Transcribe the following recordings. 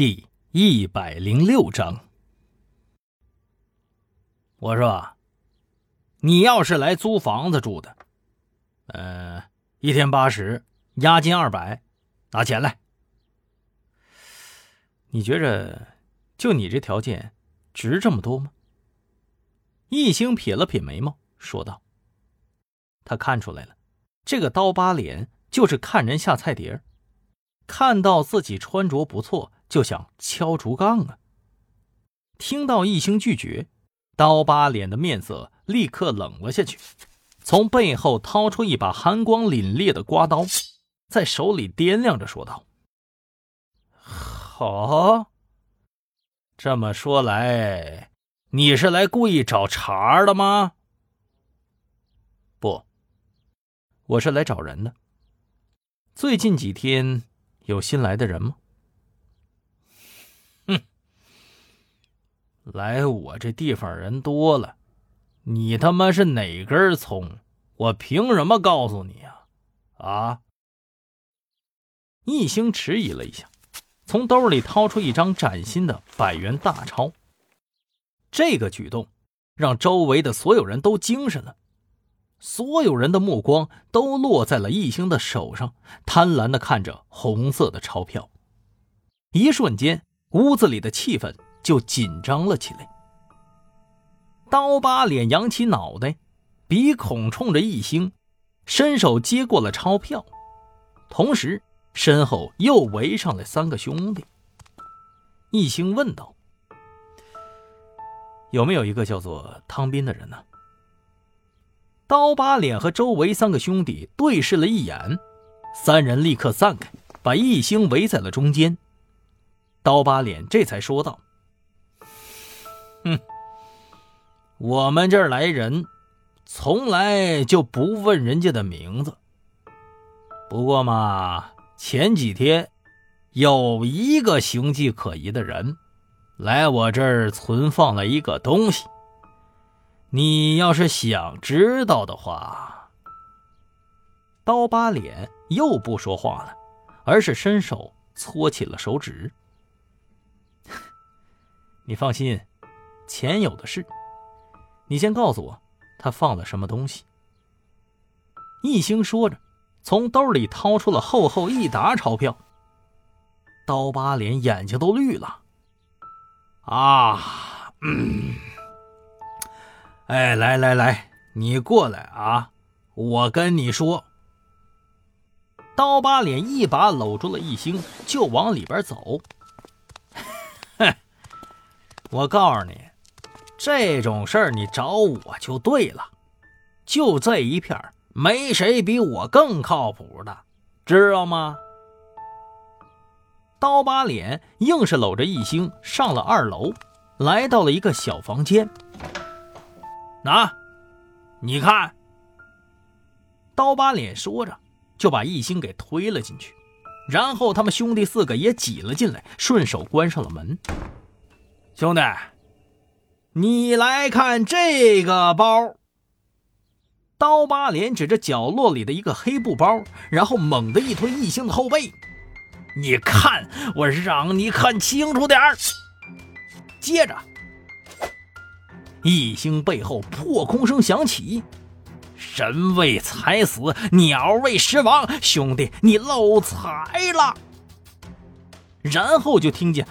第一百零六章。我说，你要是来租房子住的，呃，一天八十，押金二百，拿钱来。你觉着，就你这条件，值这么多吗？易星撇了撇眉毛，说道：“他看出来了，这个刀疤脸就是看人下菜碟看到自己穿着不错。”就想敲竹杠啊！听到一兴拒绝，刀疤脸的面色立刻冷了下去，从背后掏出一把寒光凛冽的刮刀，在手里掂量着说道：“好，这么说来，你是来故意找茬的吗？不，我是来找人的。最近几天有新来的人吗？”来我这地方人多了，你他妈是哪根葱？我凭什么告诉你呀？啊！一星迟疑了一下，从兜里掏出一张崭新的百元大钞。这个举动让周围的所有人都精神了，所有人的目光都落在了一星的手上，贪婪的看着红色的钞票。一瞬间，屋子里的气氛。就紧张了起来。刀疤脸扬起脑袋，鼻孔冲着一星，伸手接过了钞票，同时身后又围上来三个兄弟。一星问道：“有没有一个叫做汤斌的人呢？”刀疤脸和周围三个兄弟对视了一眼，三人立刻散开，把一星围在了中间。刀疤脸这才说道。哼，我们这儿来人，从来就不问人家的名字。不过嘛，前几天有一个形迹可疑的人来我这儿存放了一个东西。你要是想知道的话，刀疤脸又不说话了，而是伸手搓起了手指。你放心。钱有的是，你先告诉我，他放了什么东西。一星说着，从兜里掏出了厚厚一沓钞票。刀疤脸眼睛都绿了。啊，嗯，哎，来来来，你过来啊，我跟你说。刀疤脸一把搂住了一星，就往里边走。哼，我告诉你。这种事儿你找我就对了，就这一片没谁比我更靠谱的，知道吗？刀疤脸硬是搂着一星上了二楼，来到了一个小房间。拿，你看。刀疤脸说着，就把一星给推了进去，然后他们兄弟四个也挤了进来，顺手关上了门。兄弟。你来看这个包。刀疤脸指着角落里的一个黑布包，然后猛地一推异星的后背。你看，我让你看清楚点儿。接着，异星背后破空声响起：“人为财死，鸟为食亡，兄弟，你漏财了。”然后就听见：“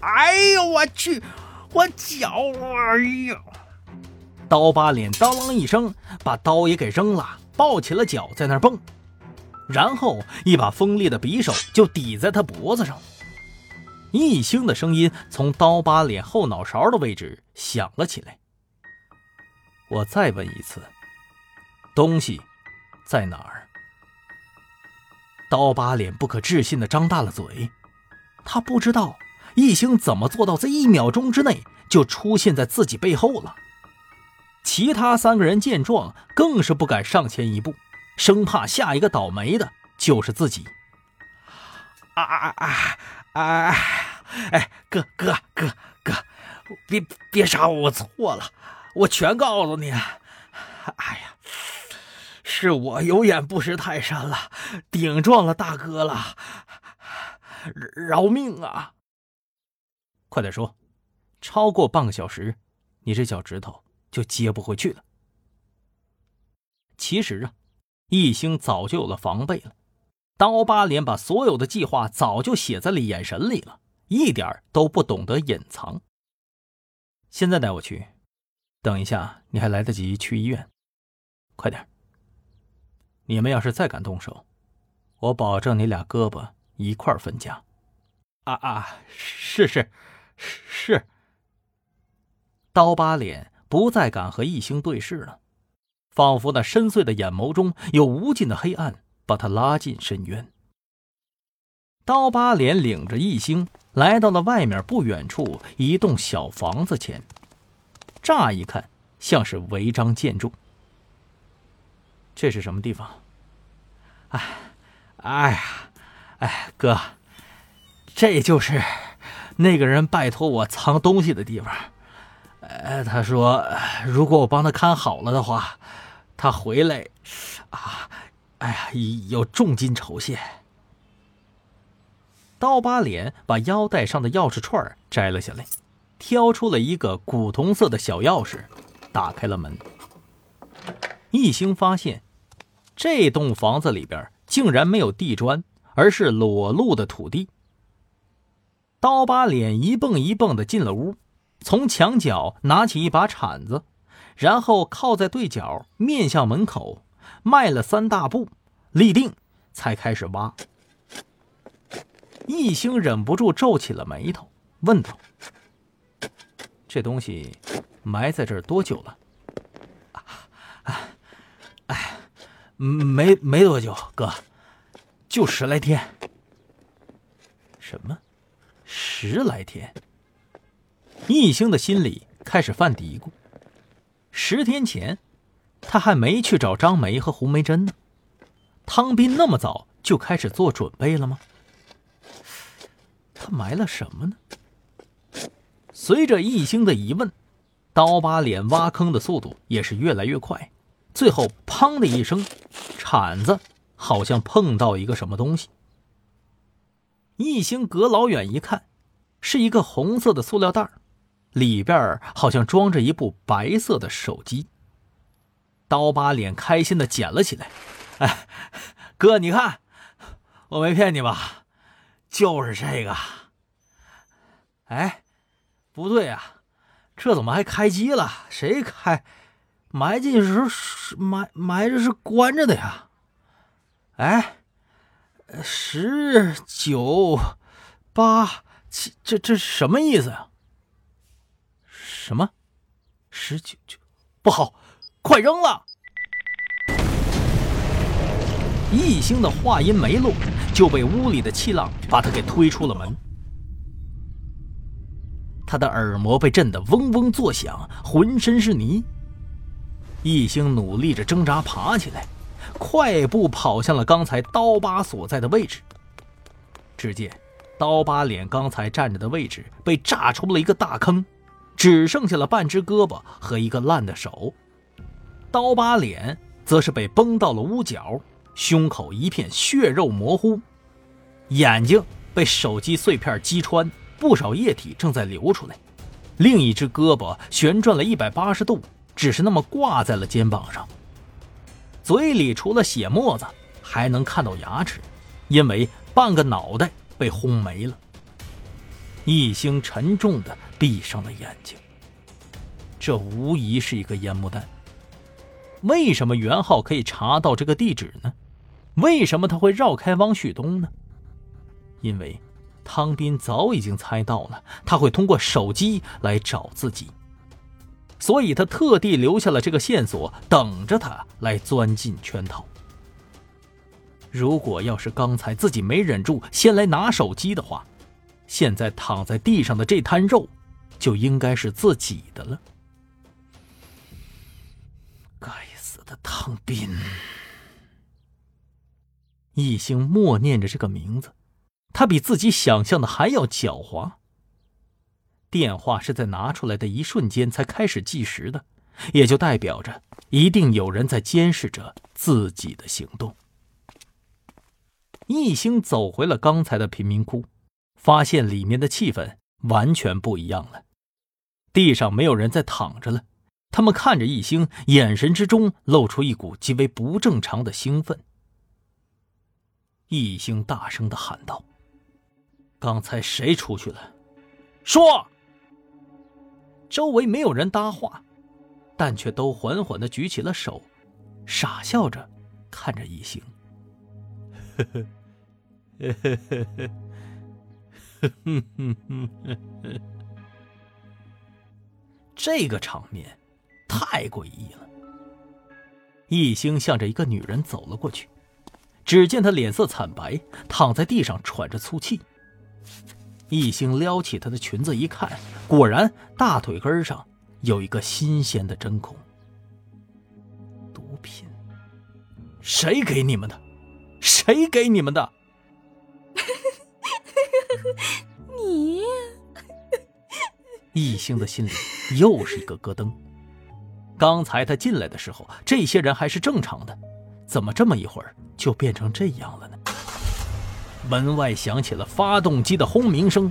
哎呦，我去！”我脚，哎呀！刀疤脸当啷一声，把刀也给扔了，抱起了脚在那儿蹦，然后一把锋利的匕首就抵在他脖子上。一星的声音从刀疤脸后脑勺的位置响了起来。我再问一次，东西在哪儿？刀疤脸不可置信的张大了嘴，他不知道。一星怎么做到在一秒钟之内就出现在自己背后了？其他三个人见状，更是不敢上前一步，生怕下一个倒霉的就是自己。啊啊啊啊！哎，哥哥哥哥，别别杀我，我错了，我全告诉你。哎呀，是我有眼不识泰山了，顶撞了大哥了，饶命啊！快点说，超过半个小时，你这脚趾头就接不回去了。其实啊，一星早就有了防备了。刀疤脸把所有的计划早就写在了眼神里了，一点都不懂得隐藏。现在带我去，等一下你还来得及去医院。快点！你们要是再敢动手，我保证你俩胳膊一块分家。啊啊！是是是。刀疤脸不再敢和异星对视了，仿佛那深邃的眼眸中有无尽的黑暗。把他拉进深渊。刀疤脸领着异星来到了外面不远处一栋小房子前，乍一看像是违章建筑。这是什么地方？哎，哎呀，哎哥，这就是那个人拜托我藏东西的地方。呃，他说如果我帮他看好了的话，他回来啊。哎呀，有重金酬谢。刀疤脸把腰带上的钥匙串摘了下来，挑出了一个古铜色的小钥匙，打开了门。一星发现，这栋房子里边竟然没有地砖，而是裸露的土地。刀疤脸一蹦一蹦的进了屋，从墙角拿起一把铲子，然后靠在对角，面向门口。迈了三大步，立定，才开始挖。一星忍不住皱起了眉头，问道：“这东西埋在这儿多久了？”“啊哎，没没多久，哥，就十来天。”“什么？十来天？”易星的心里开始犯嘀咕。十天前。他还没去找张梅和胡梅珍呢，汤斌那么早就开始做准备了吗？他埋了什么呢？随着易星的疑问，刀疤脸挖坑的速度也是越来越快，最后砰的一声，铲子好像碰到一个什么东西。易星隔老远一看，是一个红色的塑料袋，里边好像装着一部白色的手机。刀疤脸开心的捡了起来，哎，哥，你看，我没骗你吧？就是这个。哎，不对啊，这怎么还开机了？谁开？埋进去时候埋埋着是关着的呀？哎，十九八七，这这什么意思呀？什么？十九九不好。快扔了！易星的话音没落，就被屋里的气浪把他给推出了门。他的耳膜被震得嗡嗡作响，浑身是泥。易星努力着挣扎爬起来，快步跑向了刚才刀疤所在的位置。只见刀疤脸刚才站着的位置被炸出了一个大坑，只剩下了半只胳膊和一个烂的手。刀疤脸则是被崩到了屋角，胸口一片血肉模糊，眼睛被手机碎片击穿，不少液体正在流出来。另一只胳膊旋转了一百八十度，只是那么挂在了肩膀上。嘴里除了血沫子，还能看到牙齿，因为半个脑袋被轰没了。一星沉重的闭上了眼睛，这无疑是一个烟幕弹。为什么袁浩可以查到这个地址呢？为什么他会绕开汪旭东呢？因为汤斌早已经猜到了他会通过手机来找自己，所以他特地留下了这个线索，等着他来钻进圈套。如果要是刚才自己没忍住先来拿手机的话，现在躺在地上的这滩肉就应该是自己的了。该死的汤斌，一星默念着这个名字，他比自己想象的还要狡猾。电话是在拿出来的一瞬间才开始计时的，也就代表着一定有人在监视着自己的行动。一星走回了刚才的贫民窟，发现里面的气氛完全不一样了。地上没有人在躺着了，他们看着一星，眼神之中露出一股极为不正常的兴奋。一星大声的喊道：“刚才谁出去了？说！”周围没有人搭话，但却都缓缓的举起了手，傻笑着看着一星。呵呵，这个场面太诡异了。易星向着一个女人走了过去。只见她脸色惨白，躺在地上喘着粗气。易星撩起她的裙子一看，果然大腿根上有一个新鲜的针孔。毒品？谁给你们的？谁给你们的？你？易星的心里又是一个咯噔。刚才他进来的时候，这些人还是正常的。怎么这么一会儿就变成这样了呢？门外响起了发动机的轰鸣声，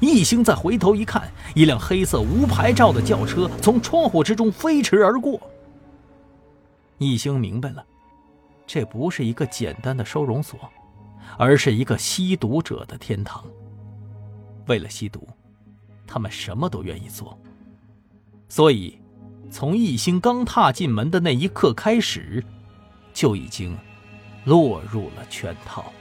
易星再回头一看，一辆黑色无牌照的轿车从窗户之中飞驰而过。易星明白了，这不是一个简单的收容所，而是一个吸毒者的天堂。为了吸毒，他们什么都愿意做。所以，从易星刚踏进门的那一刻开始。就已经落入了圈套。